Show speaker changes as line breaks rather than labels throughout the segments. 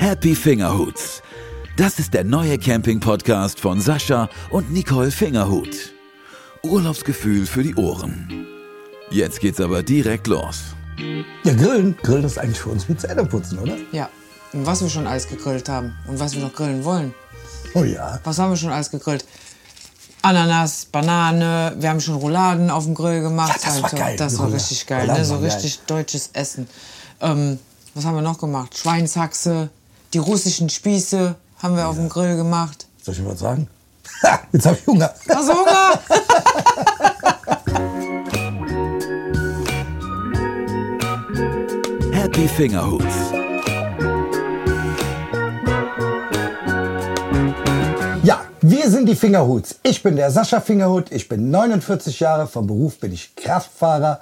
Happy Fingerhuts. Das ist der neue Camping-Podcast von Sascha und Nicole Fingerhut. Urlaubsgefühl für die Ohren. Jetzt geht's aber direkt los.
Ja, Grillen. Grillen ist eigentlich für uns wie Zähneputzen, oder?
Ja. Und was wir schon alles gegrillt haben und was wir noch grillen wollen.
Oh ja.
Was haben wir schon alles gegrillt? Ananas, Banane, wir haben schon Rouladen auf dem Grill gemacht.
Ja, das war geil,
Das war richtig geil, ne? so richtig deutsches Essen. Ähm, was haben wir noch gemacht? Schweinshaxe, die russischen Spieße haben wir auf dem Grill gemacht.
Soll ich mal was sagen? Ha, jetzt habe ich Hunger.
Hast du Hunger?
Happy Fingerhuts.
Ja, wir sind die Fingerhuts. Ich bin der Sascha Fingerhut. Ich bin 49 Jahre. Vom Beruf bin ich Kraftfahrer.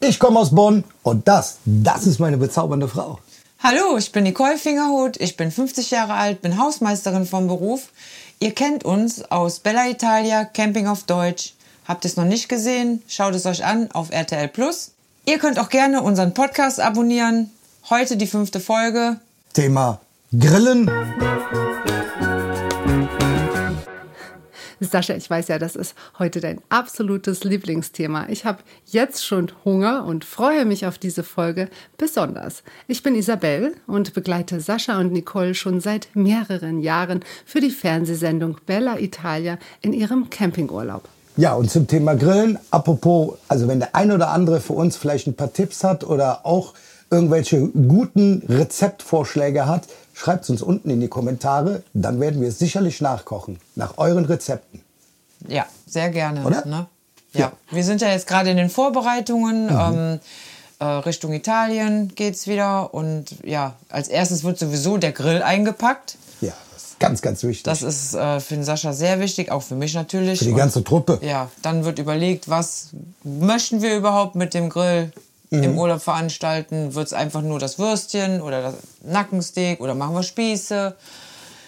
Ich komme aus Bonn und das, das ist meine bezaubernde Frau.
Hallo, ich bin Nicole Fingerhut, ich bin 50 Jahre alt, bin Hausmeisterin vom Beruf. Ihr kennt uns aus Bella Italia, Camping auf Deutsch. Habt es noch nicht gesehen? Schaut es euch an auf RTL Plus. Ihr könnt auch gerne unseren Podcast abonnieren. Heute die fünfte Folge.
Thema Grillen.
Sascha, ich weiß ja, das ist heute dein absolutes Lieblingsthema. Ich habe jetzt schon Hunger und freue mich auf diese Folge besonders. Ich bin Isabel und begleite Sascha und Nicole schon seit mehreren Jahren für die Fernsehsendung Bella Italia in ihrem Campingurlaub.
Ja, und zum Thema Grillen, apropos, also wenn der ein oder andere für uns vielleicht ein paar Tipps hat oder auch irgendwelche guten Rezeptvorschläge hat, schreibt es uns unten in die Kommentare, dann werden wir sicherlich nachkochen, nach euren Rezepten.
Ja, sehr gerne.
Oder?
Ne?
Ja.
Ja. wir sind ja jetzt gerade in den Vorbereitungen. Ähm, äh, Richtung Italien geht's wieder. Und ja, als erstes wird sowieso der Grill eingepackt.
Ja, das ist ganz, ganz wichtig.
Das ist äh, für den Sascha sehr wichtig, auch für mich natürlich.
Für die
Und,
ganze Truppe.
Ja, dann wird überlegt, was möchten wir überhaupt mit dem Grill
Mhm.
im Urlaub veranstalten? Wird es einfach nur das Würstchen oder das Nackensteak oder machen wir Spieße?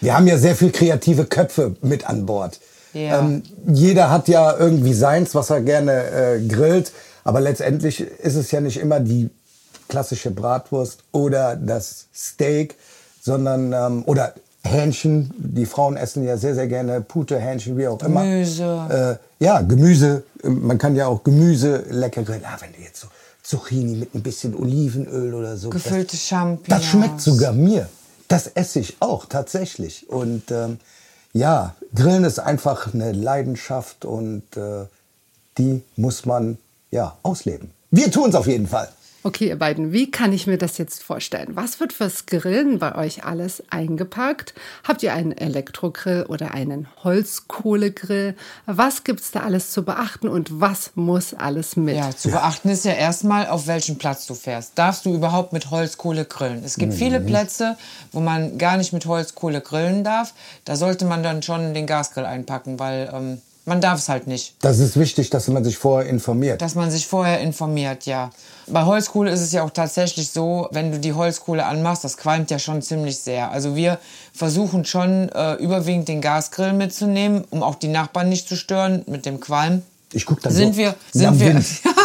Wir haben ja sehr viel kreative Köpfe mit an Bord.
Ja.
Ähm, jeder hat ja irgendwie seins, was er gerne äh, grillt. Aber letztendlich ist es ja nicht immer die klassische Bratwurst oder das Steak, sondern ähm, oder Hähnchen. Die Frauen essen ja sehr, sehr gerne Pute, Hähnchen, wie auch immer.
Gemüse.
Äh, ja, Gemüse. Man kann ja auch Gemüse lecker grillen. Ah, wenn du jetzt so Zucchini mit ein bisschen Olivenöl oder so.
Gefüllte
das,
Champignons.
Das schmeckt sogar mir. Das esse ich auch tatsächlich. Und ähm, ja, Grillen ist einfach eine Leidenschaft und äh, die muss man ja ausleben. Wir tun es auf jeden Fall.
Okay, ihr beiden, wie kann ich mir das jetzt vorstellen? Was wird fürs Grillen bei euch alles eingepackt? Habt ihr einen Elektrogrill oder einen Holzkohlegrill? Was gibt's da alles zu beachten und was muss alles mit?
Ja, zu beachten ist ja erstmal, auf welchen Platz du fährst. Darfst du überhaupt mit Holzkohle grillen? Es gibt viele Plätze, wo man gar nicht mit Holzkohle grillen darf. Da sollte man dann schon den Gasgrill einpacken, weil ähm, man darf es halt nicht.
Das ist wichtig, dass man sich vorher informiert.
Dass man sich vorher informiert, ja. Bei Holzkohle ist es ja auch tatsächlich so, wenn du die Holzkohle anmachst, das qualmt ja schon ziemlich sehr. Also wir versuchen schon äh, überwiegend den Gasgrill mitzunehmen, um auch die Nachbarn nicht zu stören mit dem Qualm.
Ich guck dann
Sind
so
wir, sind wir.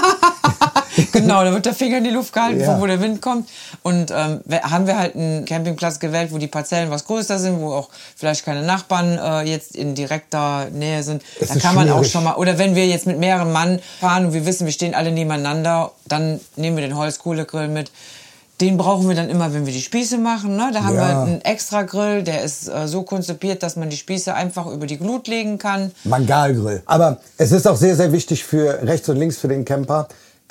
genau, da wird der Finger in die Luft gehalten,
Ja.
wo der Wind kommt. Und ähm, haben wir halt einen Campingplatz gewählt, wo die Parzellen was größer sind, wo auch vielleicht keine Nachbarn äh, jetzt in direkter Nähe sind. Dann
ist
kann man auch schon mal, oder wenn wir jetzt mit mehreren Mann fahren und wir wissen, wir stehen alle nebeneinander, dann nehmen wir den Holzkohlegrill mit. Den brauchen wir dann immer, wenn wir die Spieße machen. Ne? Da haben
Ja.
wir einen extra Grill, der ist äh, so konzipiert, dass man die Spieße einfach über die Glut legen kann.
Mangalgrill. Aber es ist auch sehr, sehr wichtig für rechts und links für den Camper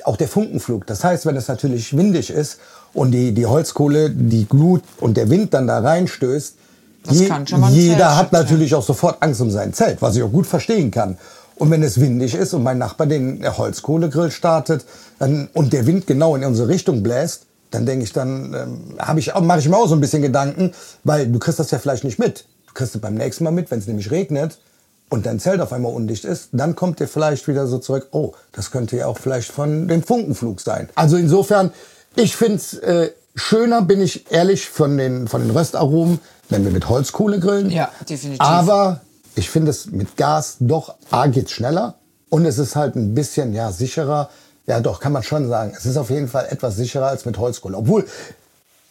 auch der Funkenflug. Das heißt, wenn es natürlich windig ist und die, die Holzkohle, die Glut und der Wind dann da reinstößt,
Zelt
jeder hat natürlich auch sofort Angst um sein Zelt, was ich auch gut verstehen kann. Und wenn es windig ist und mein Nachbar den Holzkohlegrill startet dann, und der Wind genau in unsere Richtung bläst, dann denke ich, dann ähm, habe ich mache ich mir auch so ein bisschen Gedanken, weil du kriegst das ja vielleicht nicht mit. Du kriegst es beim nächsten Mal mit, wenn es nämlich regnet und dein Zelt auf einmal undicht ist, dann kommt dir vielleicht wieder so zurück, oh, das könnte ja auch vielleicht von dem Funkenflug sein. Also insofern, ich finde es äh, schöner, bin ich ehrlich, von den, von den Röstaromen, wenn wir mit Holzkohle grillen.
Ja, definitiv.
Aber ich finde es mit Gas doch, A, geht's schneller und es ist halt ein bisschen, ja, sicherer. Ja, doch, kann man schon sagen. Es ist auf jeden Fall etwas sicherer als mit Holzkohle. Obwohl,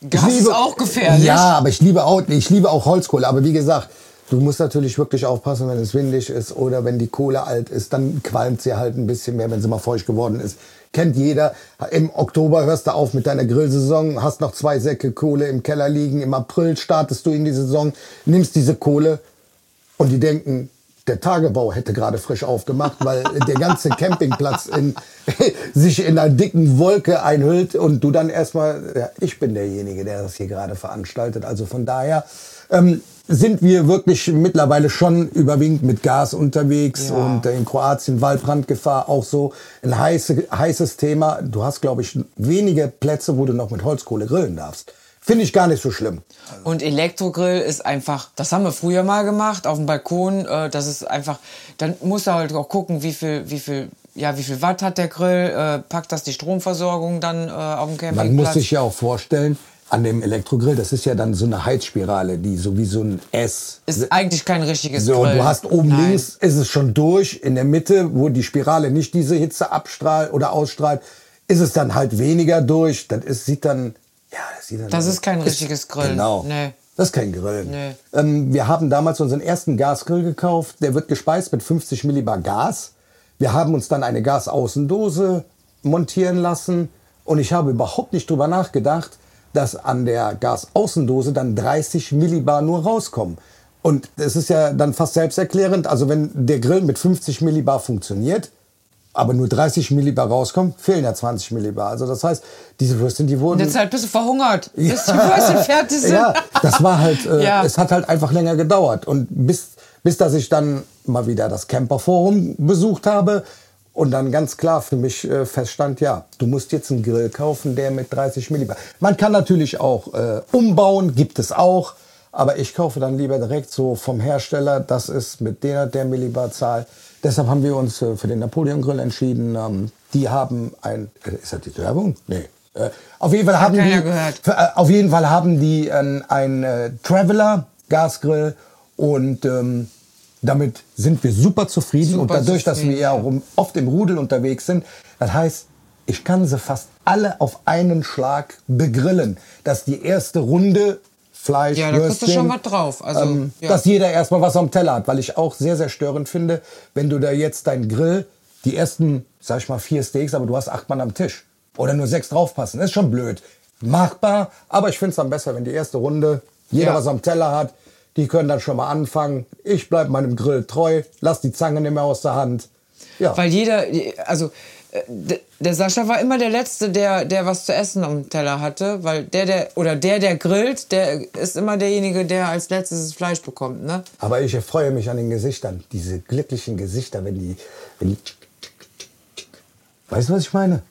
Gas
Ich
ist auch gefährlich.
Ja, aber ich liebe auch, ich liebe auch Holzkohle. Aber wie gesagt, du musst natürlich wirklich aufpassen, wenn es windig ist oder wenn die Kohle alt ist, dann qualmt sie halt ein bisschen mehr, wenn sie mal feucht geworden ist. Kennt jeder. Im Oktober hörst du auf mit deiner Grillsaison, hast noch zwei Säcke Kohle im Keller liegen. Im April startest du in die Saison, nimmst diese Kohle und die denken, der Tagebau hätte gerade frisch aufgemacht, weil der ganze Campingplatz in, sich in einer dicken Wolke einhüllt und du dann erstmal, ja, ich bin derjenige, der das hier gerade veranstaltet. Also von daher ähm, sind wir wirklich mittlerweile schon überwiegend mit Gas unterwegs
Ja.
und äh, in Kroatien Waldbrandgefahr auch so ein heiße, heißes Thema. Du hast, glaube ich, wenige Plätze, wo du noch mit Holzkohle grillen darfst. Finde ich gar nicht so schlimm.
Und Elektrogrill ist einfach, das haben wir früher mal gemacht, auf dem Balkon. Äh, das ist einfach, dann muss er halt auch gucken, wie viel, wie viel, ja, wie viel Watt hat der Grill, äh, packt das die Stromversorgung dann äh, auf dem Campingplatz.
Man muss sich ja auch vorstellen, an dem Elektrogrill, das ist ja dann so eine Heizspirale, die so wie so ein S.
ist eigentlich kein richtiges
So,
Grill.
du hast oben
Nein.
links, ist es schon durch, in der Mitte, wo die Spirale nicht diese Hitze abstrahlt oder ausstrahlt, ist es dann halt weniger durch. Das ist, sieht dann, ja, das sieht dann.
Das ist kein richtiges Grill.
Genau.
Nee.
Das ist kein Grill.
Nee.
Ähm, wir haben damals unseren ersten Gasgrill gekauft. Der wird gespeist mit 50 Millibar Gas. Wir haben uns dann eine Gasaußendose montieren lassen. Und ich habe überhaupt nicht drüber nachgedacht, dass an der Gasaußendose dann 30 Millibar nur rauskommen. Und es ist ja dann fast selbsterklärend. Also wenn der Grill mit 50 Millibar funktioniert, aber nur 30 Millibar rauskommen, fehlen ja 20 Millibar. Also das heißt, diese Würstchen, die wurden...
Der Zeit bist du verhungert, bis die Würstchen fertig sind.
Ja, das war halt, äh,
Ja.
es hat halt einfach länger gedauert. Und bis, bis dass ich dann mal wieder das Camperforum besucht habe und dann ganz klar für mich äh, feststand, ja, du musst jetzt einen Grill kaufen, der mit 30 Millibar. Man kann natürlich auch äh, umbauen, gibt es auch. Aber ich kaufe dann lieber direkt so vom Hersteller, das ist mit der, der Millibar-Zahl. Deshalb haben wir uns äh, für den Napoleon Grill entschieden. Ähm, die haben ein, äh, ist das die Werbung? Nee. Äh, auf jeden Fall haben die, äh, Auf jeden Fall haben die ein äh, Traveler Gasgrill und ähm, damit sind wir super zufrieden und
Super
dadurch, dass
zufrieden,
wir ja oft im Rudel unterwegs sind, das heißt, ich kann sie fast alle auf einen Schlag begrillen, dass die erste Runde Fleisch,
Ja, da kriegst du schon was drauf. Also,
ähm,
ja.
dass jeder erstmal was am Teller hat, weil ich auch sehr, sehr störend finde, wenn du da jetzt deinen Grill, die ersten, sag ich mal, vier Steaks, aber du hast acht Mann am Tisch. Oder nur sechs draufpassen. Das ist schon blöd. Machbar, aber ich finde es dann besser, wenn die erste Runde jeder
Ja.
was am Teller hat. Die können dann schon mal anfangen. Ich bleib meinem Grill treu, lass die Zange nicht mehr aus der Hand. Ja.
Weil jeder, also äh, der Sascha war immer der Letzte, der, der was zu essen am Teller hatte, weil der, der, oder der, der grillt, der ist immer derjenige, der als letztes das Fleisch bekommt, ne?
Aber ich erfreue mich an den Gesichtern. Diese glücklichen Gesichter, wenn die, wenn die Weißt du, was ich meine?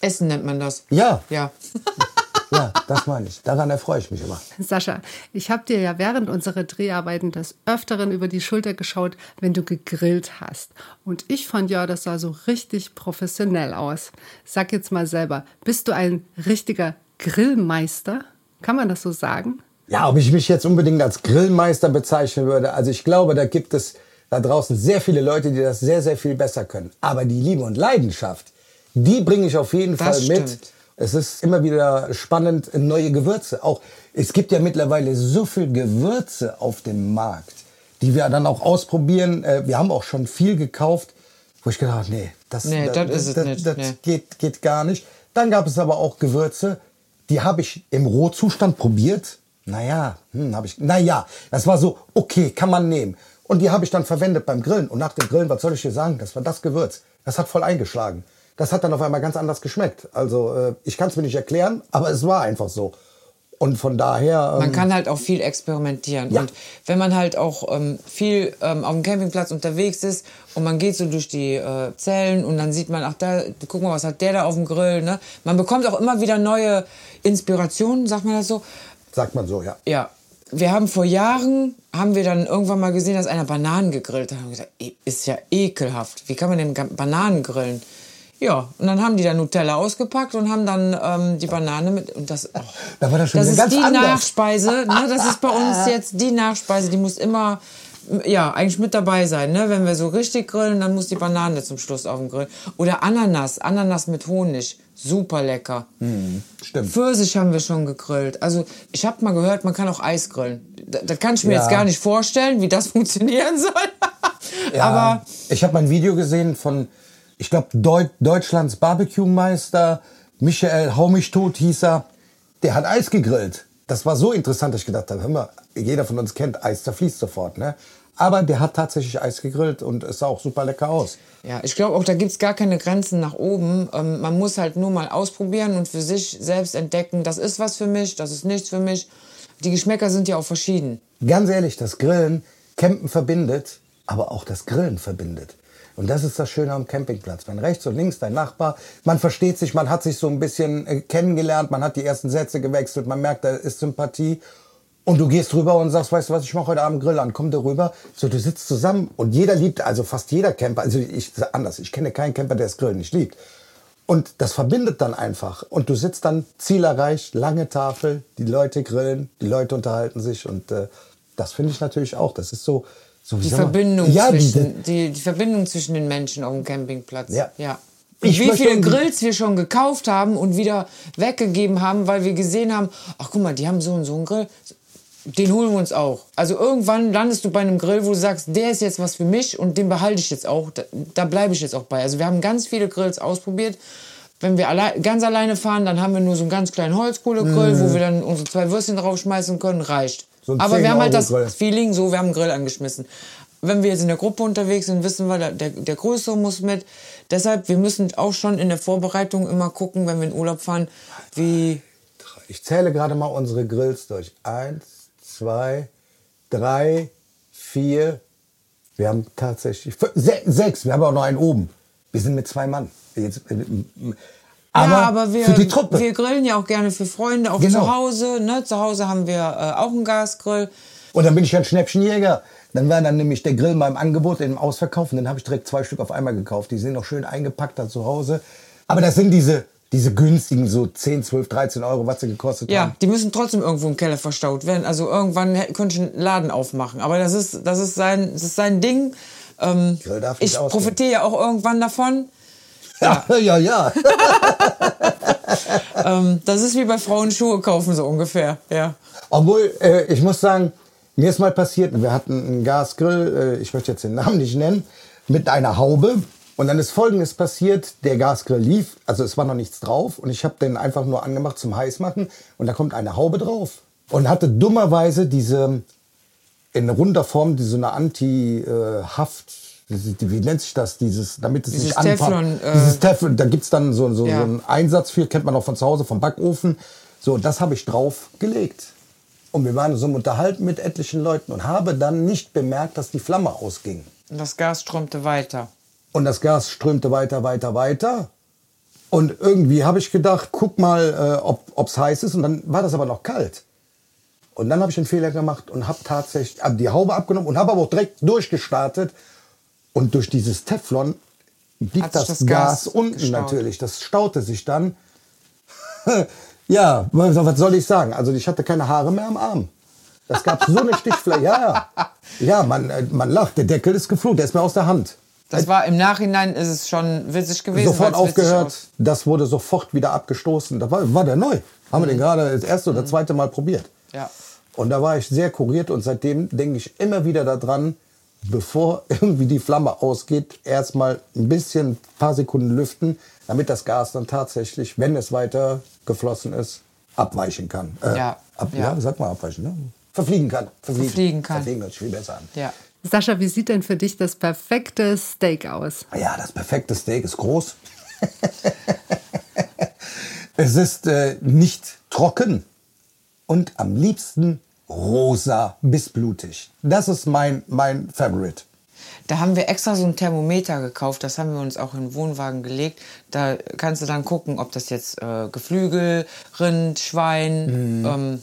Essen nennt man das.
Ja.
Ja.
Ja, das meine ich. Daran erfreue ich mich immer.
Sascha, ich habe dir ja während unserer Dreharbeiten des Öfteren über die Schulter geschaut, wenn du gegrillt hast. Und ich fand ja, das sah so richtig professionell aus. Sag jetzt mal selber, bist du ein richtiger Grillmeister? Kann man das so sagen?
Ja, ob ich mich jetzt unbedingt als Grillmeister bezeichnen würde, also ich glaube, da gibt es da draußen sehr viele Leute, die das sehr, sehr viel besser können. Aber die Liebe und Leidenschaft, die bringe ich auf jeden
Das
Fall mit. Es ist immer wieder spannend, neue Gewürze. Auch es gibt ja mittlerweile so viel Gewürze auf dem Markt, die wir dann auch ausprobieren. Äh, Wir haben auch schon viel gekauft, wo ich gedacht habe, nee, das,
Nee, das ist es
das,
nicht,
das
nee.
geht, geht gar nicht. Dann gab es aber auch Gewürze, die habe ich im Rohzustand probiert. Naja, hm, habe ich. Naja, das war so, okay, kann man nehmen. Und die habe ich dann verwendet beim Grillen. Und nach dem Grillen, was soll ich dir sagen? Das war das Gewürz. Das hat voll eingeschlagen. Das hat dann auf einmal ganz anders geschmeckt. Also, äh, ich kann es mir nicht erklären, aber es war einfach so. Und von daher. Ähm,
Man kann halt auch viel experimentieren.
Ja.
Und wenn man halt auch ähm, viel ähm, auf dem Campingplatz unterwegs ist und man geht so durch die äh, Zellen und dann sieht man, ach da, guck mal, was hat der da auf dem Grill. Ne? Man bekommt auch immer wieder neue Inspirationen, sagt man das so.
sagt man so, ja.
Ja, wir haben vor Jahren, haben wir dann irgendwann mal gesehen, dass einer Bananen gegrillt hat. Da haben gesagt, "Eh, ist ja ekelhaft. Wie kann man denn Bananen grillen? Ja, und dann haben die da Nutella ausgepackt und haben dann ähm, die Banane mit und das. Oh,
Da war das schon
das ist
ganz
die
anders.
Nachspeise. Ne? Das ist bei uns jetzt die Nachspeise. Die muss immer ja, eigentlich mit dabei sein, ne? Wenn wir so richtig grillen, dann muss die Banane zum Schluss auf dem Grill. Oder Ananas, Ananas mit Honig, super lecker.
Stimmt.
Pfirsich haben wir schon gegrillt. Also ich habe mal gehört, man kann auch Eis grillen. Das, das kann ich mir
Ja.
jetzt gar nicht vorstellen, wie das funktionieren soll.
Ja,
Aber
ich habe mal ein Video gesehen von, ich glaube, Deut Deutschlands Barbecue-Meister, Michael Hau mich tot hieß er. Der hat Eis gegrillt. Das war so interessant, dass ich gedacht habe, hör mal, jeder von uns kennt Eis, zerfließt sofort. Ne? Aber der hat tatsächlich Eis gegrillt und es sah auch super lecker aus.
Ja, ich glaube auch, da gibt's gar keine Grenzen nach oben. Ähm, man muss halt nur mal ausprobieren und für sich selbst entdecken, das ist was für mich, das ist nichts für mich. Die Geschmäcker sind ja auch verschieden.
Ganz ehrlich, das Grillen, Campen verbindet, aber auch das Grillen verbindet. Und das ist das Schöne am Campingplatz. Wenn rechts und links dein Nachbar, man versteht sich, man hat sich so ein bisschen äh, kennengelernt, man hat die ersten Sätze gewechselt, man merkt, da ist Sympathie. Und du gehst rüber und sagst, weißt du was, ich mache heute Abend Grill an, komm da rüber. So, du sitzt zusammen und jeder liebt, also fast jeder Camper, also ich anders, ich kenne keinen Camper, der das Grillen nicht liebt. Und das verbindet dann einfach. Und du sitzt dann Ziel erreicht, lange Tafel, die Leute grillen, die Leute unterhalten sich. Und äh, das finde ich natürlich auch. Das ist so. So
Die Verbindung,
ja,
zwischen, die, die Verbindung zwischen den Menschen auf dem Campingplatz.
Ja.
ja.
Ich
wie viele Grills wir schon gekauft haben und wieder weggegeben haben, weil wir gesehen haben, ach guck mal, die haben so und so einen Grill. Den holen wir uns auch. Also irgendwann landest du bei einem Grill, wo du sagst, der ist jetzt was für mich und den behalte ich jetzt auch. Da, da bleibe ich jetzt auch bei. Also wir haben ganz viele Grills ausprobiert. Wenn wir alle, ganz alleine fahren, dann haben wir nur so einen ganz kleinen Holzkohlegrill, wo wir dann unsere zwei Würstchen draufschmeißen können, reicht.
So
Aber wir haben halt das
10-Euro-Grill.
Feeling so, wir haben einen Grill angeschmissen. Wenn wir jetzt in der Gruppe unterwegs sind, wissen wir, der, der, Größere muss mit. Deshalb, wir müssen auch schon in der Vorbereitung immer gucken, wenn wir in Urlaub fahren, wie
Ich zähle gerade mal unsere Grills durch. Eins, zwei, drei, vier. Wir haben tatsächlich fü- se sechs. Wir haben auch noch einen oben. Wir sind mit zwei Mann. Jetzt, äh, aber,
ja, aber wir,
für die Truppe.
wir grillen ja auch gerne für Freunde, auch
Genau.
zu Hause. Ne? Zu Hause haben wir äh, auch einen Gasgrill.
Und dann bin ich ein Schnäppchenjäger. Dann war dann nämlich der Grill mal im Angebot, im Ausverkauf. Und dann habe ich direkt zwei Stück auf einmal gekauft. Die sind noch schön eingepackt da zu Hause. Aber das sind diese, diese günstigen, so 10, 12, 13 Euro, was sie gekostet
Ja,
haben.
die müssen trotzdem irgendwo im Keller verstaut werden. Also irgendwann könnte ich einen Laden aufmachen. Aber das ist, das ist, sein, das ist sein Ding. Ähm, ich
ausgehen.
profitiere ja auch irgendwann davon.
Ja, ja, ja.
Ähm, das ist wie bei Frauen Schuhe kaufen, so ungefähr. Ja.
Obwohl, äh, ich muss sagen, mir ist mal passiert, wir hatten einen Gasgrill, äh, ich möchte jetzt den Namen nicht nennen, mit einer Haube. Und dann ist Folgendes passiert, der Gasgrill lief, also es war noch nichts drauf und ich habe den einfach nur angemacht zum Heißmachen und da kommt eine Haube drauf. Und hatte dummerweise diese, in runder Form, die so eine Anti-Haft, wie nennt sich das, dieses, damit es
Dieses
nicht anpackt.
Teflon, äh,
Dieses Teflon, da gibt's dann so, so,
Ja.
so einen Einsatz für, kennt man auch von zu Hause, vom Backofen. So, das habe ich drauf gelegt. Und wir waren so im Unterhalten mit etlichen Leuten und habe dann nicht bemerkt, dass die Flamme ausging.
Und das Gas strömte weiter.
Und das Gas strömte weiter, weiter, weiter. Und irgendwie habe ich gedacht, guck mal, äh, ob es heiß ist. Und dann war das aber noch kalt. Und dann habe ich einen Fehler gemacht und habe tatsächlich die Haube abgenommen und habe aber auch direkt durchgestartet. Und durch dieses Teflon
sich
das,
das
Gas,
Gas
unten
gestaut.
natürlich. Das staute sich dann. ja, was soll ich sagen? Also ich hatte keine Haare mehr am Arm. Das gab so eine Stichfläche. Ja, ja. ja man, äh, man lacht. Der Deckel ist geflogen. Der ist mir aus der Hand.
Das war im Nachhinein ist es schon witzig gewesen.
sofort aufgehört.
aus-
Das wurde sofort wieder abgestoßen. Da war, war der neu. Haben wir den gerade das erste oder zweite Mal probiert.
Mhm. Ja.
Und da war ich sehr kuriert und seitdem denke ich immer wieder daran, bevor irgendwie die Flamme ausgeht, erstmal ein bisschen, ein paar Sekunden lüften, damit das Gas dann tatsächlich, wenn es weiter geflossen ist, abweichen kann. Äh,
Ja,
Ab,
ja.
ja. sag mal abweichen, ne? Verfliegen kann.
Verfliegen kann.
Verfliegen hört sich viel besser an.
Ja.
Sascha, wie sieht denn für dich das perfekte Steak aus?
Ja, das perfekte Steak ist groß. es ist äh, nicht trocken und am liebsten rosa bis blutig. Das ist mein, mein Favorite.
Da haben wir extra so ein Thermometer gekauft, das haben wir uns auch in den Wohnwagen gelegt. Da kannst du dann gucken, ob das jetzt äh, Geflügel, Rind, Schwein,
Mhm.
ähm,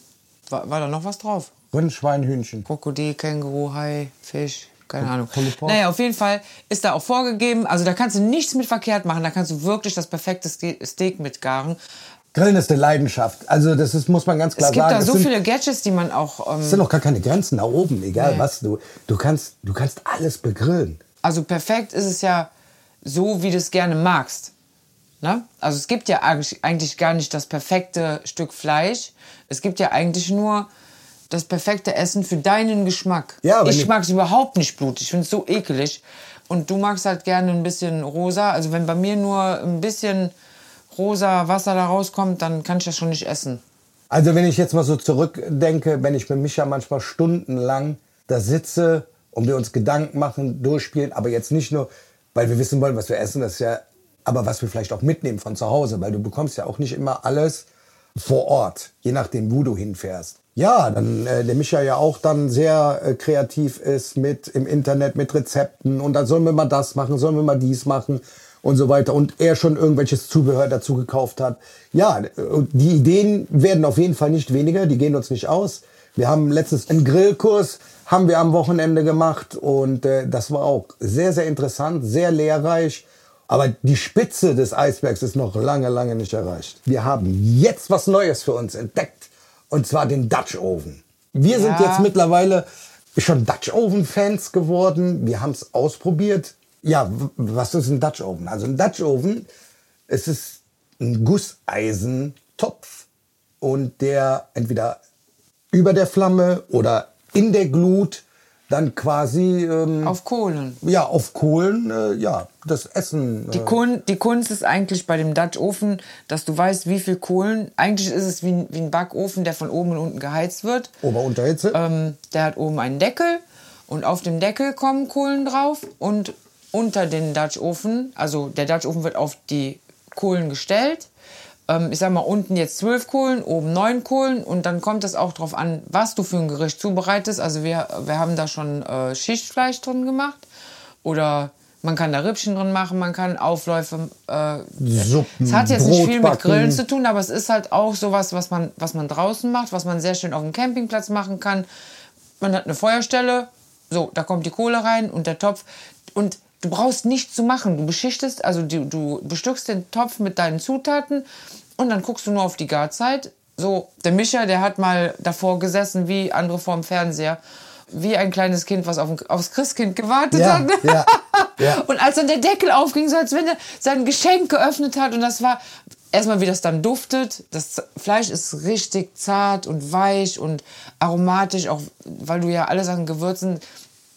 war, war da noch was drauf?
Rind, Schwein, Hühnchen.
Krokodil, Känguru, Hai, Fisch, keine Ahnung.
Pulled Pork.
Naja, auf jeden Fall ist da auch vorgegeben, also da kannst du nichts mit verkehrt machen, da kannst du wirklich das perfekte Ste- Steak mitgaren.
Grillen ist eine Leidenschaft. Also das ist, muss man ganz klar
Es gibt
sagen.
da
Es
so
sind,
viele Gadgets, die man auch.
Es
Ähm,
sind auch gar keine Grenzen nach oben, egal
Nee.
was du. Du kannst, du kannst alles begrillen.
also perfekt ist es ja so, wie du es gerne magst. Ne? Also es gibt ja eigentlich, gar nicht das perfekte Stück Fleisch. Es gibt ja eigentlich nur das perfekte Essen für deinen Geschmack.
Ja,
ich- mag es überhaupt nicht blutig. Ich finde es so ekelig. Und du magst halt gerne ein bisschen rosa. Also wenn bei mir nur ein bisschen rosa Wasser da rauskommt, dann kann ich das schon nicht essen.
Also wenn ich jetzt mal so zurückdenke, wenn ich mit Micha manchmal stundenlang da sitze und wir uns Gedanken machen, durchspielen, aber jetzt nicht nur, weil wir wissen wollen, was wir essen, das ist ja, aber was wir vielleicht auch mitnehmen von zu Hause, weil du bekommst ja auch nicht immer alles vor Ort, je nachdem, wo du hinfährst. Ja, dann äh, der Micha ja auch dann sehr äh, kreativ ist mit im Internet mit Rezepten und dann sollen wir mal das machen, sollen wir mal dies machen und so weiter und er schon irgendwelches Zubehör dazu gekauft hat. Ja, die Ideen werden auf jeden Fall nicht weniger, die gehen uns nicht aus. Wir haben letztens einen Grillkurs haben wir am Wochenende gemacht und äh, das war auch sehr sehr interessant, sehr lehrreich. Aber die Spitze des Eisbergs ist noch lange, lange nicht erreicht. Wir haben jetzt was Neues für uns entdeckt. Und zwar den Dutch Oven. Wir sind
Ja.
jetzt mittlerweile schon Dutch Oven Fans geworden. Wir haben es ausprobiert. Ja, was ist ein Dutch Oven? Also ein Dutch Oven, es ist ein Gusseisentopf und der entweder über der Flamme oder in der Glut dann quasi ähm,
Auf Kohlen.
ja auf Kohlen äh, ja das Essen
Die,
äh,
Kun die Kunst ist eigentlich bei dem Dutch Ofen, dass du weißt, wie viel Kohlen. Eigentlich ist es wie ein, wie ein Backofen, der von oben und unten geheizt wird.
Ober-Unterhitze.
Ähm, der hat oben einen Deckel und auf dem Deckel kommen Kohlen drauf und unter den Dutch Ofen, also der Dutch Ofen wird auf die Kohlen gestellt. Ähm, ich sag mal, unten jetzt zwölf Kohlen, oben neun Kohlen und dann kommt es auch drauf an, was du für ein Gericht zubereitest. Also wir, wir haben da schon äh, Schichtfleisch drin gemacht oder man kann da Rippchen drin machen, man kann Aufläufe. Äh,
Suppen,
es hat jetzt nicht viel mit. Grillen zu tun, aber es ist halt auch sowas, was man, was man draußen macht, was man sehr schön auf dem Campingplatz machen kann. Man hat eine Feuerstelle, so, da kommt die Kohle rein und der Topf. Und du brauchst nichts zu machen. Du beschichtest, also du, du bestückst den Topf mit deinen Zutaten und dann guckst du nur auf die Garzeit. So, der Micha, der hat mal davor gesessen, wie andere vorm Fernseher. Wie ein kleines Kind, was auf ein, aufs Christkind gewartet
Ja,
hat.
ja, ja.
Und als dann der Deckel aufging, so als wenn er sein Geschenk geöffnet hat und das war erstmal, wie das dann duftet. Das Fleisch ist richtig zart und weich und aromatisch, auch weil du ja alles an Gewürzen,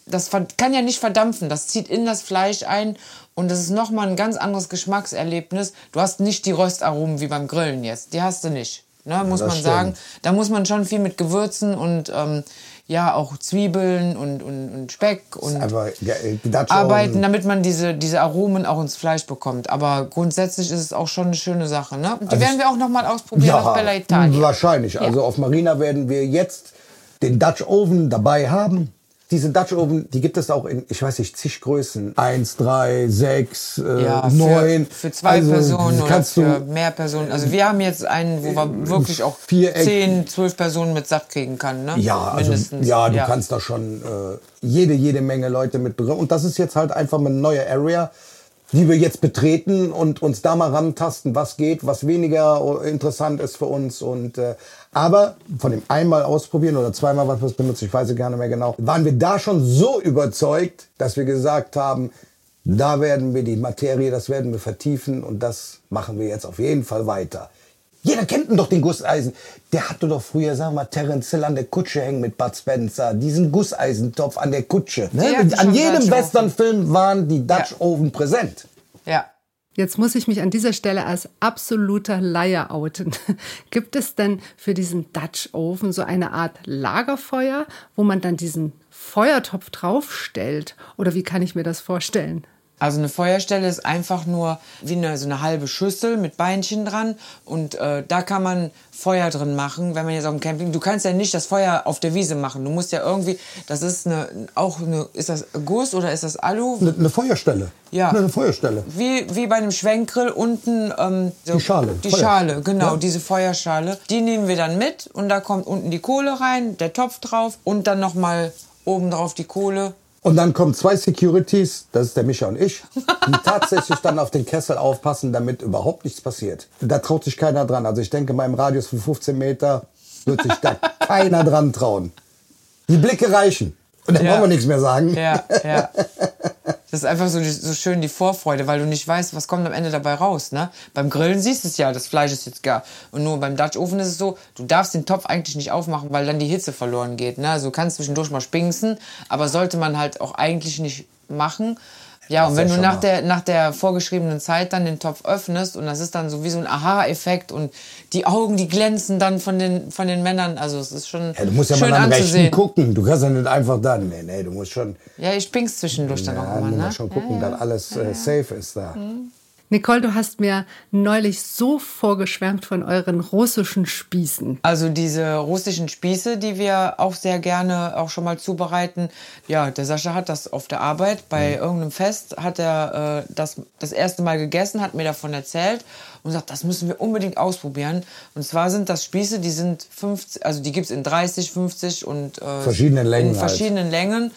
das kann ja nicht verdampfen, das zieht in das Fleisch ein und das ist nochmal ein ganz anderes Geschmackserlebnis. Du hast nicht die Röstaromen wie beim Grillen jetzt, die hast du nicht, ne, muss man
stimmt.
sagen. Da muss man schon viel mit Gewürzen und ähm, ja auch Zwiebeln und, und, und Speck und
einfach ja, äh,
arbeiten, damit man diese, diese Aromen auch ins Fleisch bekommt. Aber grundsätzlich ist es auch schon eine schöne Sache. Ne?
Also
Die werden wir auch noch mal ausprobieren auf Bella Italia.
wahrscheinlich. Also auf Marina werden wir jetzt den Dutch Oven dabei haben. Diese Dutch Oven, die gibt es auch in, ich weiß nicht, zig Größen. Eins, drei, sechs, äh,
Ja,
neun.
für zwei
Also,
Personen oder für mehr Personen. Also wir haben jetzt einen, wo wir wirklich auch
Viereck.
zehn, zwölf Personen mit satt kriegen kann. Ne?
Ja, also,
mindestens.
ja, du kannst da schon äh, jede, jede Menge Leute mit drin. Und das ist jetzt halt einfach mal eine neue Area, die wir jetzt betreten und uns da mal rantasten, was geht, was weniger interessant ist für uns. Und äh, aber von dem einmal ausprobieren oder zweimal was benutzt, ich weiß es gar nicht mehr genau, waren wir da schon so überzeugt, dass wir gesagt haben, da werden wir die Materie, das werden wir vertiefen und das machen wir jetzt auf jeden Fall weiter. Jeder kennt ihn doch, den Gusseisen. Der hatte doch früher, sagen wir mal, Terence Hill an der Kutsche hängen mit Bud Spencer. Diesen Gusseisentopf an der Kutsche. Ne? An jedem. Westernfilm waren die Dutch. Oven präsent.
Ja.
Jetzt muss ich mich an dieser Stelle als absoluter Laie outen. Gibt es denn für diesen Dutch Oven so eine Art Lagerfeuer, wo man dann diesen Feuertopf draufstellt? Oder wie kann ich mir das vorstellen?
Also eine Feuerstelle ist einfach nur wie eine, so eine halbe Schüssel mit Beinchen dran und äh, da kann man Feuer drin machen, wenn man jetzt auf dem Camping. Du kannst ja nicht das Feuer auf der Wiese machen. Du musst ja irgendwie, das ist eine, auch eine, ist das Guss oder ist das Alu?
Eine, eine Feuerstelle.
Ja.
Eine Feuerstelle.
Wie, wie bei einem Schwenkgrill unten ähm, so
Die Schale,
Die
Feuer.
Schale, genau,
Ja.
diese Feuerschale. Die nehmen wir dann mit und da kommt unten die Kohle rein, der Topf drauf und dann nochmal oben drauf die Kohle
Und dann kommen zwei Securities, das ist der Micha und ich, die tatsächlich dann auf den Kessel aufpassen, damit überhaupt nichts passiert. Da traut sich keiner dran. Also ich denke, beim Radius von 15 Meter wird sich da keiner dran trauen. Die Blicke reichen. Und dann
Ja.
brauchen wir nichts mehr sagen.
Ja, ja. Das ist einfach so, so schön die Vorfreude, weil du nicht weißt, was kommt am Ende dabei raus. Ne? Beim Grillen siehst du es ja, das Fleisch ist jetzt gar. Und nur beim Dutch Oven ist es so, du darfst den Topf eigentlich nicht aufmachen, weil dann die Hitze verloren geht. Ne? Also du kannst zwischendurch mal spinksen, aber sollte man halt auch eigentlich nicht machen. Ja, und wenn
ist
du
ja
nach der, nach der vorgeschriebenen Zeit dann den Topf öffnest und das ist dann so wie so ein Aha-Effekt und die Augen, die glänzen dann von den, von den Männern. Also es ist schon
Ja, du musst ja
schön
mal am Rechten gucken. Du kannst ja nicht einfach dann. Nee, nee, du musst schon
Ja, ich spink's zwischendurch dann auch
ja,
immer.
du
Ne?
musst schon gucken, dass alles äh, safe ist da.
Nicole, du hast mir neulich so vorgeschwärmt von euren russischen Spießen.
Also diese russischen Spieße, die wir auch sehr gerne auch schon mal zubereiten. Ja, der Sascha hat das auf der Arbeit bei irgendeinem Fest hat er äh, das das erste Mal gegessen, hat mir davon erzählt und sagt, das müssen wir unbedingt ausprobieren. Und zwar sind das Spieße, die sind 50, also die gibt's in 30, 50 und äh,
Verschiedenen Längen
in
halt.
verschiedenen Längen.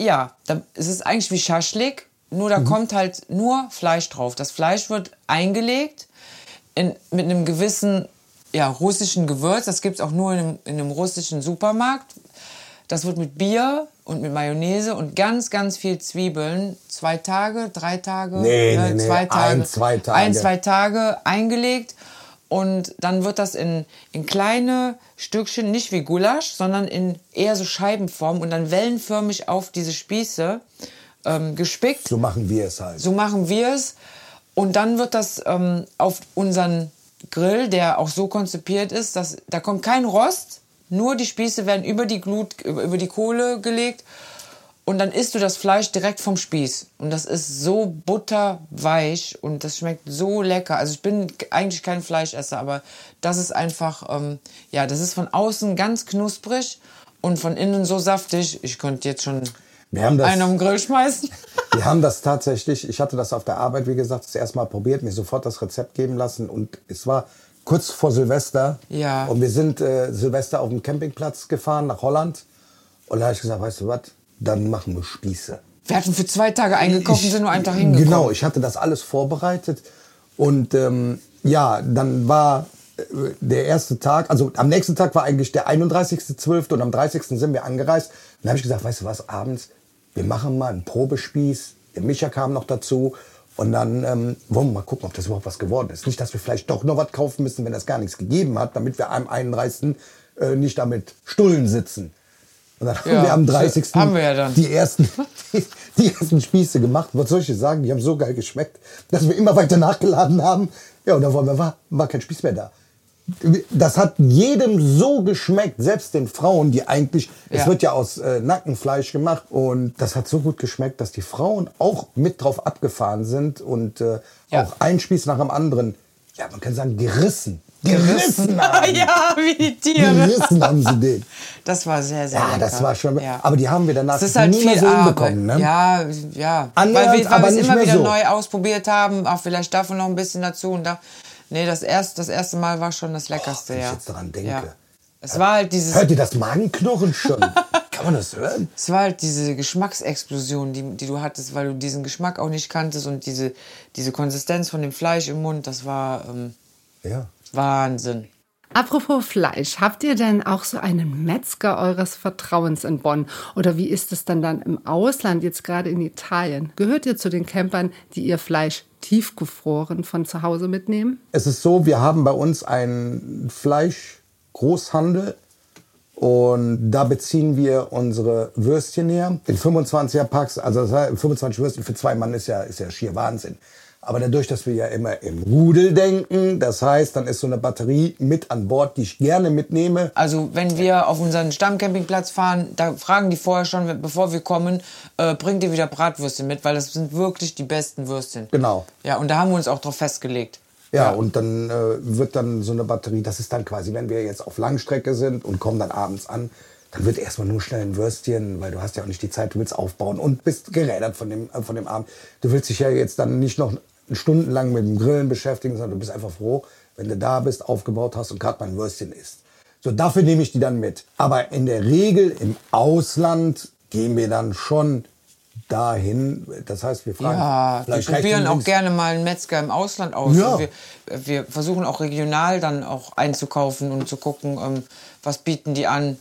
Ja, da, es ist eigentlich wie Schaschlik, nur da kommt halt nur Fleisch drauf. Das Fleisch wird eingelegt in, mit einem gewissen ja, russischen Gewürz. Das gibt's auch nur in einem, in einem russischen Supermarkt. Das wird mit Bier und mit Mayonnaise und ganz, ganz viel Zwiebeln. Zwei Tage, drei Tage?
Nee,
ne,
nee, nee,
zwei Tage.
ein, zwei Tage.
Ein, zwei Tage eingelegt. Und dann wird das in, in kleine Stückchen, nicht wie Gulasch, sondern in eher so Scheibenform und dann wellenförmig auf diese Spieße ähm, gespickt.
So machen wir es halt.
So machen wir es. Und dann wird das ähm, auf unseren Grill, der auch so konzipiert ist, dass da kommt kein Rost, nur die Spieße werden über die Glut, über die Kohle gelegt. Und dann isst du das Fleisch direkt vom Spieß. Und das ist so butterweich und das schmeckt so lecker. Also ich bin eigentlich kein Fleischesser, aber das ist einfach, ähm, ja, das ist von außen ganz knusprig und von innen so saftig. Ich könnte jetzt schon
Wir haben das-
einen den Grill schmeißen.
Wir haben das tatsächlich, ich hatte das auf der Arbeit, wie gesagt, das erste Mal probiert, mir sofort das Rezept geben lassen und es war kurz vor Silvester.
Ja.
Und wir sind äh, Silvester auf dem Campingplatz gefahren nach Holland. Und da habe ich gesagt, weißt du was, dann machen wir Spieße.
Wir hatten für zwei Tage eingekauft und sind nur einen Tag hingekommen.
Genau, ich hatte das alles vorbereitet. Und ähm, ja, dann war äh, der erste Tag, also am nächsten Tag war eigentlich der 31.12. und am 30. sind wir angereist. Und dann habe ich gesagt, weißt du was, abends, wir machen mal einen Probespieß. Der Micha kam noch dazu. Und dann ähm, wollen wir mal gucken, ob das überhaupt was geworden ist. Nicht, dass wir vielleicht doch noch was kaufen müssen, wenn das gar nichts gegeben hat, damit wir am 31. Äh, nicht damit Stullen sitzen. Und dann haben
Ja,
wir am 30.
haben wir ja dann.
die ersten, die, die ersten Spieße gemacht. Was soll ich dir sagen? Die haben so geil geschmeckt, dass wir immer weiter nachgeladen haben. Ja, und dann war, war, war kein Spieß mehr da. Das hat jedem so geschmeckt, selbst den Frauen, die eigentlich, es
Ja.
wird ja aus äh, Nackenfleisch gemacht und das hat so gut geschmeckt, dass die Frauen auch mit drauf abgefahren sind und äh,
Ja.
auch ein Spieß nach dem anderen, ja, man kann sagen, gerissen. Gerissen haben.
ja, wie die Tiere.
Gerissen haben sie den.
Das war sehr, sehr
Ja,
lecker.
das war schon.
Ja.
Aber die haben wir danach
Es ist halt
nie mehr so hinbekommen. Ne?
Ja, ja.
Annähernd,
weil wir, es immer wieder
so.
neu ausprobiert haben. Auch vielleicht davon noch ein bisschen dazu. Und da, nee, das erste, das erste Mal war schon das Leckerste,
wenn ich
ja.
jetzt daran denke.
Ja. Es war halt dieses,
Hört ihr das Magenknurren schon? Kann man das hören?
es war halt diese Geschmacksexplosion, die, die du hattest, weil du diesen Geschmack auch nicht kanntest und diese, diese Konsistenz von dem Fleisch im Mund, das war ähm,
Ja.
Wahnsinn.
Apropos Fleisch, habt ihr denn auch so einen Metzger eures Vertrauens in Bonn? Oder wie ist es dann dann im Ausland, jetzt gerade in Italien? Gehört ihr zu den Campern, die ihr Fleisch tiefgefroren von zu Hause mitnehmen?
Es ist so, wir haben bei uns einen Fleischgroßhandel und da beziehen wir unsere Würstchen her. In 25er Packs, also das heißt, 25 Würstchen für zwei Mann ist ja, ist ja schier Wahnsinn. Aber dadurch, dass wir ja immer im Rudel denken, das heißt, dann ist so eine Batterie mit an Bord, die ich gerne mitnehme.
Also wenn wir auf unseren Stammcampingplatz fahren, da fragen die vorher schon, bevor wir kommen, äh, bringt ihr wieder Bratwürstchen mit, weil das sind wirklich die besten Würstchen.
Genau.
Ja, und da haben wir uns auch drauf festgelegt.
Ja, und dann äh, wird dann so eine Batterie, das ist dann quasi, wenn wir jetzt auf Langstrecke sind und kommen dann abends an, dann wird erstmal nur schnell ein Würstchen, weil du hast ja auch nicht die Zeit, du willst aufbauen und bist gerädert von dem, äh, von dem Abend. Du willst dich ja jetzt dann nicht noch stundenlang mit dem Grillen beschäftigen, sondern du bist einfach froh, wenn du da bist, aufgebaut hast und gerade mal ein Würstchen isst. So, dafür nehme ich die dann mit. Aber in der Regel im Ausland gehen wir dann schon dahin. Das heißt, wir fragen.
Ja, wir probieren auch gerne mal einen Metzger im Ausland aus.
Ja.
Wir, wir versuchen auch regional dann auch einzukaufen und zu gucken, ähm, was bieten die an.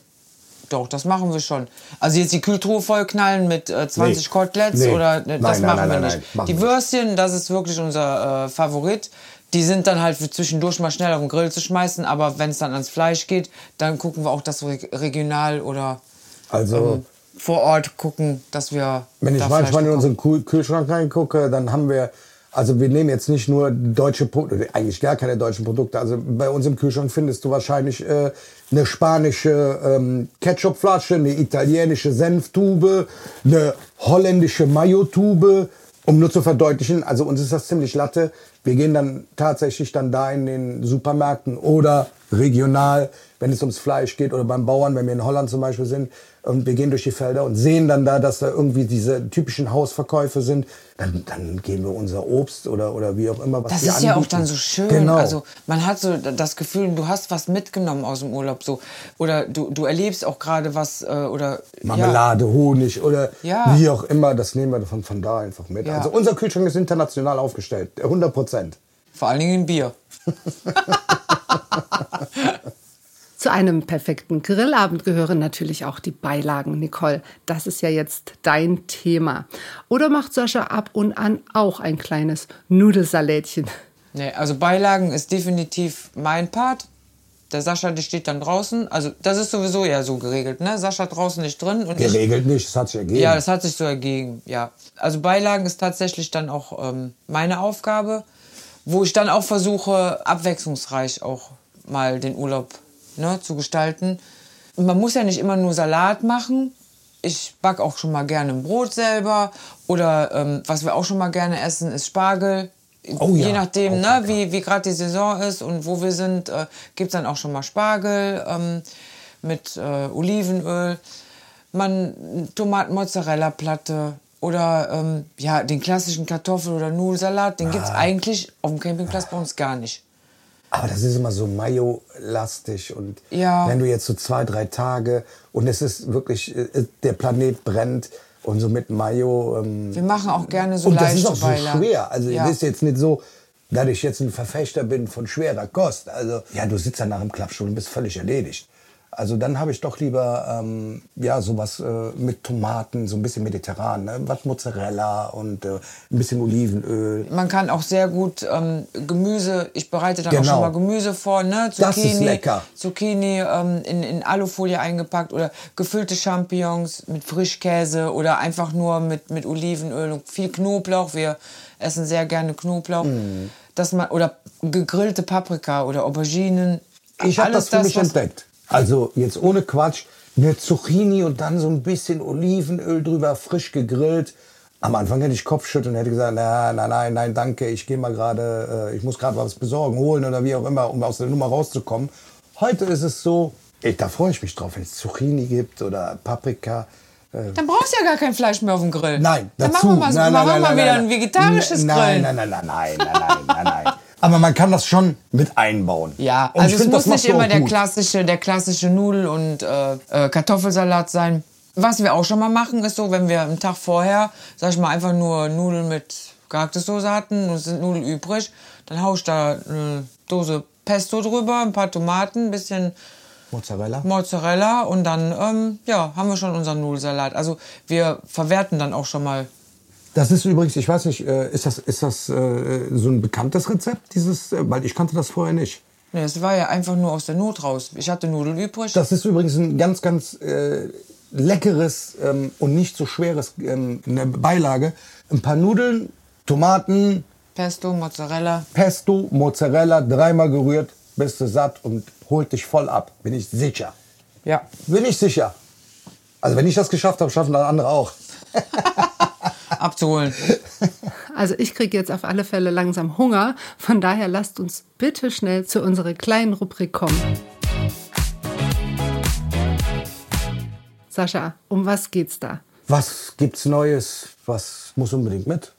Doch, das machen wir schon. Also jetzt die Kühltruhe vollknallen mit äh, 20
Nee.
Koteletts
Nee.
oder ne, das
Nein, nein,
machen
nein,
wir
nein,
nicht.
nein, machen
die Würstchen, das ist wirklich unser äh, Favorit. Die sind dann halt für zwischendurch mal schnell auf den Grill zu schmeißen, aber wenn es dann ans Fleisch geht, dann gucken wir auch, dass wir regional oder
Also,
ähm, vor Ort gucken, dass wir.
wenn ich manchmal in unseren Kühl- Kühlschrank reingucke, dann haben wir. Also wir nehmen jetzt nicht nur deutsche Produkte, eigentlich gar keine deutschen Produkte. Also bei uns im Kühlschrank findest du wahrscheinlich äh, eine spanische ähm, Ketchupflasche, eine italienische Senftube, eine holländische Mayo-Tube, um nur zu verdeutlichen. Also uns ist das ziemlich latte. Wir gehen dann tatsächlich dann da in den Supermärkten oder regional, wenn es ums Fleisch geht oder beim Bauern, wenn wir in Holland zum Beispiel sind und wir gehen durch die Felder und sehen dann da, dass da irgendwie diese typischen Hausverkäufe sind, dann, dann geben wir unser Obst oder, oder wie auch immer, was
Das ist ja auch
anbieten.
dann so schön.
Genau.
Also man hat so das Gefühl, du hast was mitgenommen aus dem Urlaub so oder du, du erlebst auch gerade was äh, oder
Marmelade, Honig oder
Ja.
wie auch immer, das nehmen wir von, von da einfach mit.
Ja.
Also unser Kühlschrank ist international aufgestellt, 100 Prozent.
Ja, vor allen Dingen in Bier.
Zu einem perfekten Grillabend gehören natürlich auch die Beilagen, Nicole. Das ist ja jetzt dein Thema. Oder macht Sascha ab und an auch ein kleines Nudelsalätchen?
Nee, also Beilagen ist definitiv mein Part. Der Sascha, der steht dann draußen. Also das ist sowieso ja so geregelt, ne? Sascha draußen nicht drin und ich
Geregelt nicht, das hat sich ergeben.
Ja, das hat sich so ergeben, ja. Also Beilagen ist tatsächlich dann auch ähm, meine Aufgabe, wo ich dann auch versuche, abwechslungsreich auch mal den Urlaub ne, zu gestalten. Und man muss ja nicht immer nur Salat machen. Ich back auch schon mal gerne ein Brot selber. Oder ähm, was wir auch schon mal gerne essen, ist Spargel.
Oh ja,
Je nachdem,
auch
ne,
lecker.
wie, wie gerade die Saison ist und wo wir sind, äh, gibt es dann auch schon mal Spargel ähm, mit äh, Olivenöl. Man Tomaten-Mozzarella-Platte oder ähm, ja, den klassischen Kartoffel- oder Nudelsalat, den
Ah.
gibt's eigentlich auf dem Campingplatz bei uns gar nicht.
Aber das ist immer so Mayo-lastig und
Ja.
wenn du jetzt so zwei, drei Tage und es ist wirklich, äh, der Planet brennt und so mit Mayo. Ähm,
Wir machen auch gerne so
und das
leichte
ist auch so schwer. Also
Ja.
das ist jetzt nicht so, dass ich jetzt ein Verfechter bin von schwerer Kost. Also ja, du sitzt dann nach dem Klappstuhl und bist völlig erledigt. Also dann habe ich doch lieber ähm, ja sowas äh, mit Tomaten, so ein bisschen mediterran, ne? was Mozzarella und äh, ein bisschen Olivenöl.
Man kann auch sehr gut ähm, Gemüse, ich bereite dann auch
Genau.
schon mal Gemüse vor, ne?
Das
Zucchini. Zucchini ähm, in, in Alufolie eingepackt oder gefüllte Champignons mit Frischkäse oder einfach nur mit, mit Olivenöl und viel Knoblauch. Wir essen sehr gerne Knoblauch.
Mm.
Dass man, oder gegrillte Paprika oder Auberginen.
Ich habe das für mich
was-
entdeckt. Also jetzt ohne Quatsch, eine Zucchini und dann so ein bisschen Olivenöl drüber, frisch gegrillt. Am Anfang hätte ich Kopfschütteln und hätte gesagt, na, nein, nein, nein, danke, ich gehe mal gerade, äh, ich muss gerade was besorgen, holen oder wie auch immer, um aus der Nummer rauszukommen. Heute ist es so, ey, da freue ich mich drauf, wenn es Zucchini gibt oder Paprika. Äh,
Dann brauchst du ja gar kein Fleisch mehr auf dem Grill.
Nein,
Dann
dazu.
machen wir mal, so,
nein,
machen
nein,
wir mal
nein,
wieder
nein,
ein vegetarisches
nein,
Grillen.
Nein, nein, nein, nein, nein, nein, nein, nein. Aber man kann das schon mit einbauen.
Ja,
Und
also es
find,
muss nicht immer der
gut.
klassische, der klassische Nudel- und äh, äh, Kartoffelsalat sein. Was wir auch schon mal machen, ist so, wenn wir am Tag vorher, sag ich mal, einfach nur Nudeln mit Soße hatten und es sind Nudeln übrig, dann hau ich da eine Dose Pesto drüber, ein paar Tomaten, ein bisschen
Mozzarella.
Mozzarella und dann ähm, ja, haben wir schon unseren Nudelsalat. Also wir verwerten dann auch schon mal.
Das ist übrigens, ich weiß nicht, äh, ist das, ist das äh, so ein bekanntes Rezept, dieses, äh, weil ich kannte das vorher nicht.
Nee, es war ja einfach nur aus der Not raus. Ich hatte Nudeln übrig.
Das ist übrigens ein ganz, ganz äh, leckeres ähm, und nicht so schweres ähm, eine Beilage. Ein paar Nudeln, Tomaten,
Pesto, Mozzarella.
Pesto, Mozzarella, dreimal gerührt, bist du satt und holt dich voll ab. Bin ich sicher.
Ja.
Bin ich sicher. Also wenn ich das geschafft habe, schaffen dann andere auch.
Abzuholen.
Also ich kriege jetzt auf alle Fälle langsam Hunger. Von daher lasst uns bitte schnell zu unserer kleinen Rubrik kommen. Sascha, um was geht's da?
Was gibt's Neues? Was muss unbedingt mit?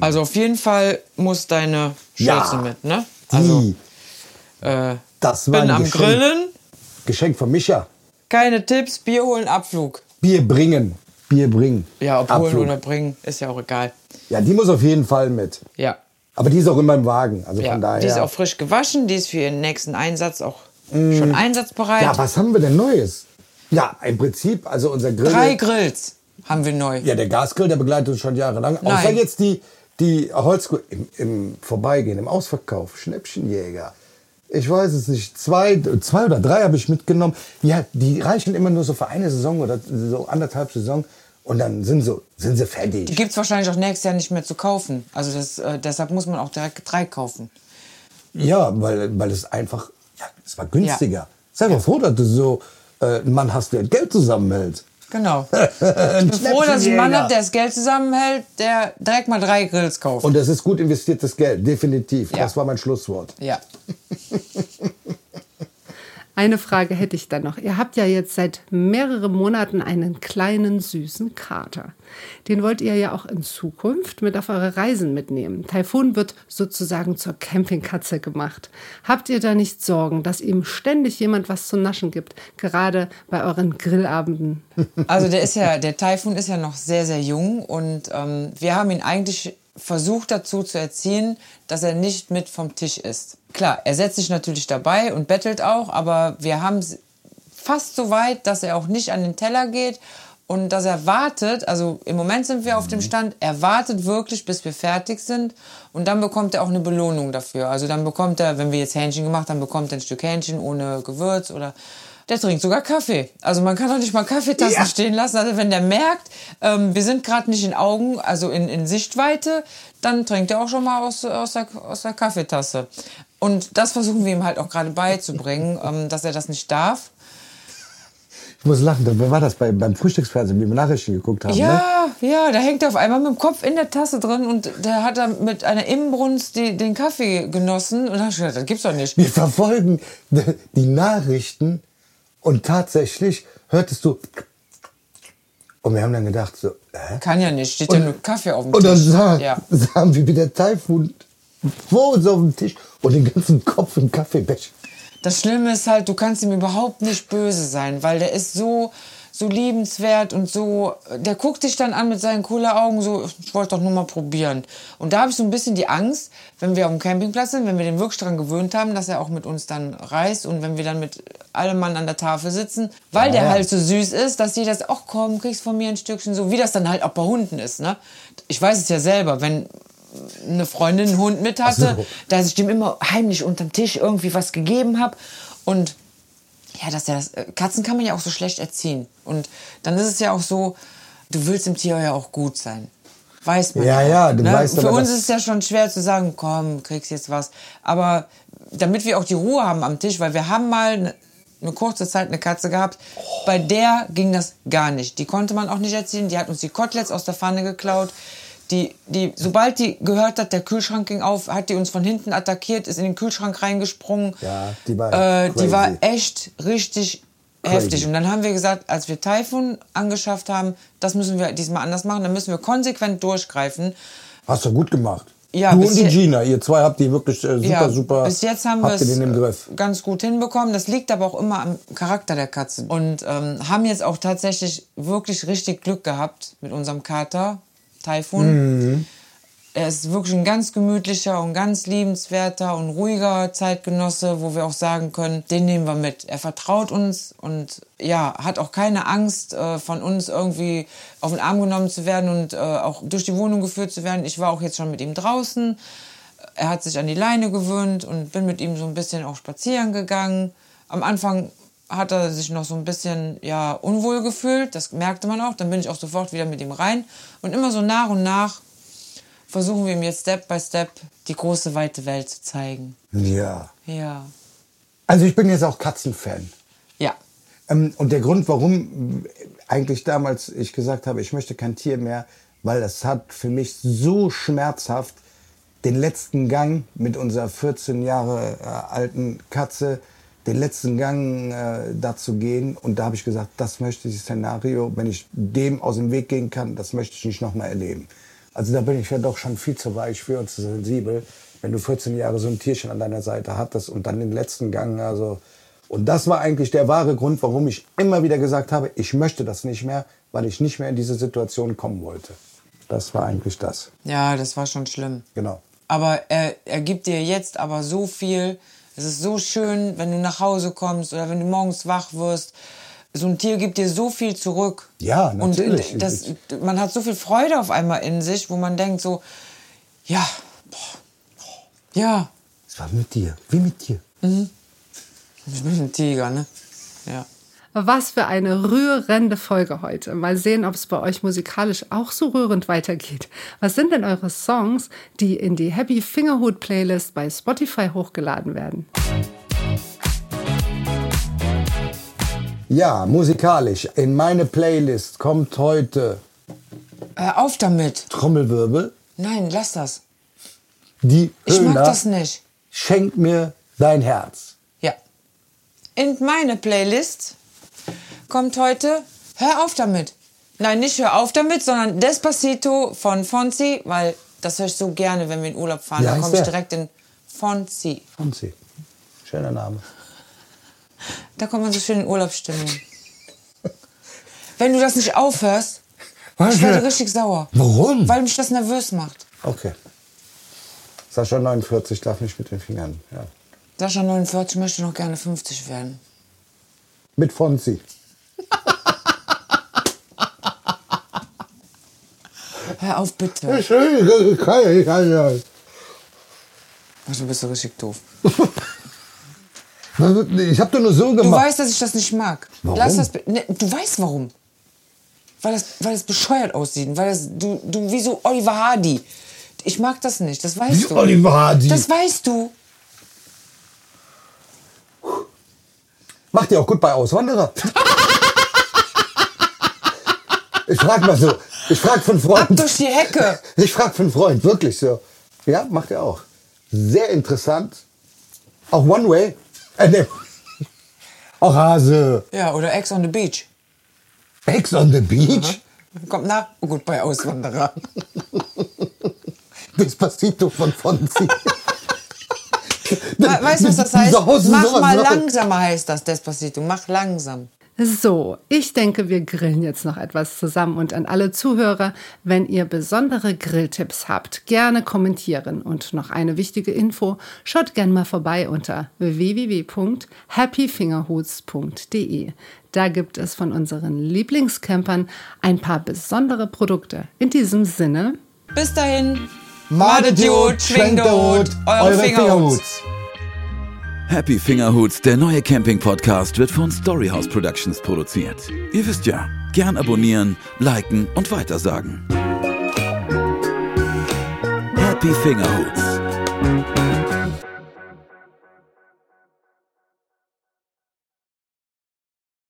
Also auf jeden Fall muss deine
Ja.
Schürze mit, ne?
Die.
Also äh,
das war
bin am
Geschenk,
Grillen,
Geschenk von Micha.
keine Tipps, Bier holen, Abflug.
Bier bringen. Bier bringen.
Ja, ob holen
Abflug.
oder bringen, ist ja auch egal.
Ja, die muss auf jeden Fall mit.
Ja.
Aber die ist auch immer im Wagen. Also
ja.
von daher.
Die ist auch frisch gewaschen, die ist für ihren nächsten Einsatz auch schon einsatzbereit.
Mm. ja, was haben wir denn Neues? Ja, im Prinzip, also unser Grill.
Drei Grills haben wir neu.
Ja, der Gasgrill, der begleitet uns schon jahrelang.
Nein.
Außer jetzt die, die Holzkohle im, im Vorbeigehen, im Ausverkauf, Schnäppchenjäger. Ich weiß es nicht, zwei, zwei oder drei habe ich mitgenommen. Ja, die reichen immer nur so für eine Saison oder so anderthalb Saison und dann sind, so, sind sie
Die
fertig.
gibt es wahrscheinlich auch nächstes Jahr nicht mehr zu kaufen. Also das, äh, deshalb muss man auch direkt drei kaufen.
Ja, weil, weil es einfach, ja, es war günstiger. Sei mal froh, dass du so äh, einen Mann hast, der Geld zusammenhält.
Genau. Ich bin froh, dass ich einen Mann habe, der das Geld zusammenhält, der direkt mal drei Grills kauft.
Und das ist gut investiertes Geld, definitiv.
Ja.
Das war mein Schlusswort.
ja.
Eine Frage hätte ich dann noch. Ihr habt ja jetzt seit mehreren Monaten einen kleinen süßen Kater. Den wollt ihr ja auch in Zukunft mit auf eure Reisen mitnehmen. Taifun wird sozusagen zur Campingkatze gemacht. Habt ihr da nicht Sorgen, dass ihm ständig jemand was zu naschen gibt, gerade bei euren Grillabenden?
Also der ist ja, der Taifun ist ja noch sehr, sehr jung und ähm, wir haben ihn eigentlich versucht dazu zu erziehen, dass er nicht mit vom Tisch isst. Klar, er setzt sich natürlich dabei und bettelt auch, aber wir haben es fast so weit, dass er auch nicht an den Teller geht und dass er wartet, also im Moment sind wir auf dem Stand, er wartet wirklich, bis wir fertig sind und dann bekommt er auch eine Belohnung dafür. Also dann bekommt er, wenn wir jetzt Hähnchen gemacht haben, bekommt er ein Stück Hähnchen ohne Gewürz oder der trinkt sogar Kaffee. Also man kann doch nicht mal Kaffeetassen
Ja.
stehen lassen. Also wenn der merkt, ähm, wir sind gerade nicht in Augen, also in, in Sichtweite, dann trinkt er auch schon mal aus, aus, der, aus der Kaffeetasse. Und das versuchen wir ihm halt auch gerade beizubringen, ähm, dass er das nicht darf.
Ich muss lachen, wer war das bei, beim Frühstücksfernsehen, wie wir Nachrichten geguckt haben? Ne?
Ja, ja, da hängt er auf einmal mit dem Kopf in der Tasse drin und der hat dann mit einer Inbrunst die, den Kaffee genossen. Und da hab ich gedacht, das gibt's doch nicht.
Wir verfolgen die Nachrichten und tatsächlich hörtest du. Und wir haben dann gedacht, so, hä?
Kann ja nicht, steht ja nur Kaffee auf dem
Und dann
Tisch.
sah,
ja.
sahen wir, wie der Taifun vor uns auf dem Tisch und den ganzen Kopf im Kaffeebecher.
Das Schlimme ist halt, du kannst ihm überhaupt nicht böse sein, weil der ist so, so liebenswert und so. Der guckt dich dann an mit seinen coolen Augen, so, ich wollte doch nur mal probieren. Und da habe ich so ein bisschen die Angst, wenn wir auf dem Campingplatz sind, wenn wir den wirklich daran gewöhnt haben, dass er auch mit uns dann reist und wenn wir dann mit allem Mann an der Tafel sitzen, weil der
Ja.
halt so süß ist, dass jeder sagt, ach komm, kriegst von mir ein Stückchen, so wie das dann halt auch bei Hunden ist. Ne? Ich weiß es ja selber, wenn eine Freundin einen Hund mit hatte,
so.
dass ich dem immer heimlich unterm Tisch irgendwie was gegeben habe. Und ja, dass er das. äh, Katzen kann man ja auch so schlecht erziehen. Und dann ist es ja auch so, du willst dem Tier ja auch gut sein. Weiß man
Ja, ja, du
ne?
weißt
Für uns ist es ja schon schwer zu sagen, komm, kriegst jetzt was. Aber damit wir auch die Ruhe haben am Tisch, weil wir haben mal eine, eine kurze Zeit eine Katze gehabt, bei der ging das gar nicht. Die konnte man auch nicht erziehen. Die hat uns die Koteletts aus der Pfanne geklaut. Die, die, sobald die gehört hat, der Kühlschrank ging auf, hat die uns von hinten attackiert, ist in den Kühlschrank reingesprungen.
Ja, die war
äh, die war echt richtig
Crazy.
heftig. Und dann haben wir gesagt, als wir Typhoon angeschafft haben, das müssen wir diesmal anders machen, dann müssen wir konsequent durchgreifen.
Hast du gut gemacht.
Ja,
du und die Gina, ihr zwei habt die wirklich äh, super,
ja,
super.
bis jetzt haben wir es ganz gut hinbekommen. Das liegt aber auch immer am Charakter der Katze. Und ähm, haben jetzt auch tatsächlich wirklich richtig Glück gehabt mit unserem Kater, Typhoon.
Mhm.
Er ist wirklich ein ganz gemütlicher und ganz liebenswerter und ruhiger Zeitgenosse, wo wir auch sagen können, den nehmen wir mit. Er vertraut uns und ja, hat auch keine Angst, äh, von uns irgendwie auf den Arm genommen zu werden und äh, auch durch die Wohnung geführt zu werden. Ich war auch jetzt schon mit ihm draußen. Er hat sich an die Leine gewöhnt und bin mit ihm so ein bisschen auch spazieren gegangen. Am Anfang hat er sich noch so ein bisschen ja, unwohl gefühlt, das merkte man auch. Dann bin ich auch sofort wieder mit ihm rein. Und immer so nach und nach versuchen wir ihm jetzt Step by Step die große, weite Welt zu zeigen.
Ja.
Ja.
Also ich bin jetzt auch Katzenfan.
Ja.
Ähm, und der Grund, warum eigentlich damals ich gesagt habe, ich möchte kein Tier mehr, weil das hat für mich so schmerzhaft den letzten Gang mit unserer 14 Jahre äh, alten Katze, den letzten Gang äh, da zu gehen. Und da habe ich gesagt, das möchte ich Szenario, wenn ich dem aus dem Weg gehen kann, das möchte ich nicht nochmal erleben. Also da bin ich ja doch schon viel zu weich für und zu sensibel. Wenn du 14 Jahre so ein Tierchen an deiner Seite hattest und dann den letzten Gang, also Und das war eigentlich der wahre Grund, warum ich immer wieder gesagt habe, ich möchte das nicht mehr, weil ich nicht mehr in diese Situation kommen wollte. Das war eigentlich das.
Ja, das war schon schlimm.
Genau.
Aber er, er gibt dir jetzt aber so viel. Es ist so schön, wenn du nach Hause kommst oder wenn du morgens wach wirst. So ein Tier gibt dir so viel zurück.
Ja, natürlich.
Und das, man hat so viel Freude auf einmal in sich, wo man denkt so, ja, boah, ja,
Es war mit dir, wie mit dir.
ich bin ein Tiger, ne? Ja.
Was für eine rührende Folge heute. Mal sehen, ob es bei euch musikalisch auch so rührend weitergeht. Was sind denn eure Songs, die in die Happy Fingerhood Playlist bei Spotify hochgeladen werden?
Ja, musikalisch. In meine Playlist kommt heute
Hör auf damit.
Trommelwirbel.
Nein, lass das.
Die
Ich mag das nicht.
Schenk mir dein Herz.
Ja. In meine Playlist kommt heute Hör auf damit. Nein, nicht Hör auf damit, sondern Despacito von Fonzi, weil das höre ich so gerne, wenn wir in Urlaub fahren.
Wie
da komme ich direkt in Fonzi.
Fonzi. Schöner Name.
Da kommt man so schön in Urlaubsstimmung. wenn du das nicht aufhörst,
Was
ich werde richtig sauer.
Warum?
Weil mich das nervös macht.
Okay. Sascha 49 darf nicht mit den Fingern. Ja.
Sascha 49 möchte noch gerne 50 werden.
Mit Fonzi.
Hör auf, bitte.
Ich habe
Du bist so richtig doof.
doch nur so
Du
gemacht.
weißt, dass ich das nicht mag.
Warum?
Lass das. Ne, du weißt warum. Weil das, weil das bescheuert aussieht. Weil das, du, du wie so Oliver Hardy. Ich mag das nicht. Das weißt
Wie
du.
Oliver Hardy.
Das weißt du.
Macht ihr auch gut bei Auswanderer? ich frag mal so. Ich frag für einen
Ab
Freund.
durch die Hecke.
Ich frag für einen Freund, wirklich so. Ja, macht er auch. Sehr interessant. Auch One Way. Äh, nee. Auch Hase.
Ja, oder Ex on the Beach.
Ex on the Beach.
Kommt nach. Oh gut, bei Auswanderer.
Despacito von Fonzi.
We- Weißt du, was das heißt? Mach mal langsamer heißt das, Despacito. Mach langsam.
So, ich denke, wir grillen jetzt noch etwas zusammen und an alle Zuhörer, wenn ihr besondere Grilltipps habt, gerne kommentieren. Und noch eine wichtige Info, schaut gerne mal vorbei unter www.happyfingerhoots.de. Da gibt es von unseren Lieblingscampern ein paar besondere Produkte. In diesem Sinne,
Bis dahin.
Madediot,
Schwenkdot, eure Fingerhuts.
Happy Fingerhuts, der neue Camping-Podcast, wird von Storyhouse Productions produziert. Ihr wisst ja, gern abonnieren, liken und weitersagen. Happy Fingerhuts.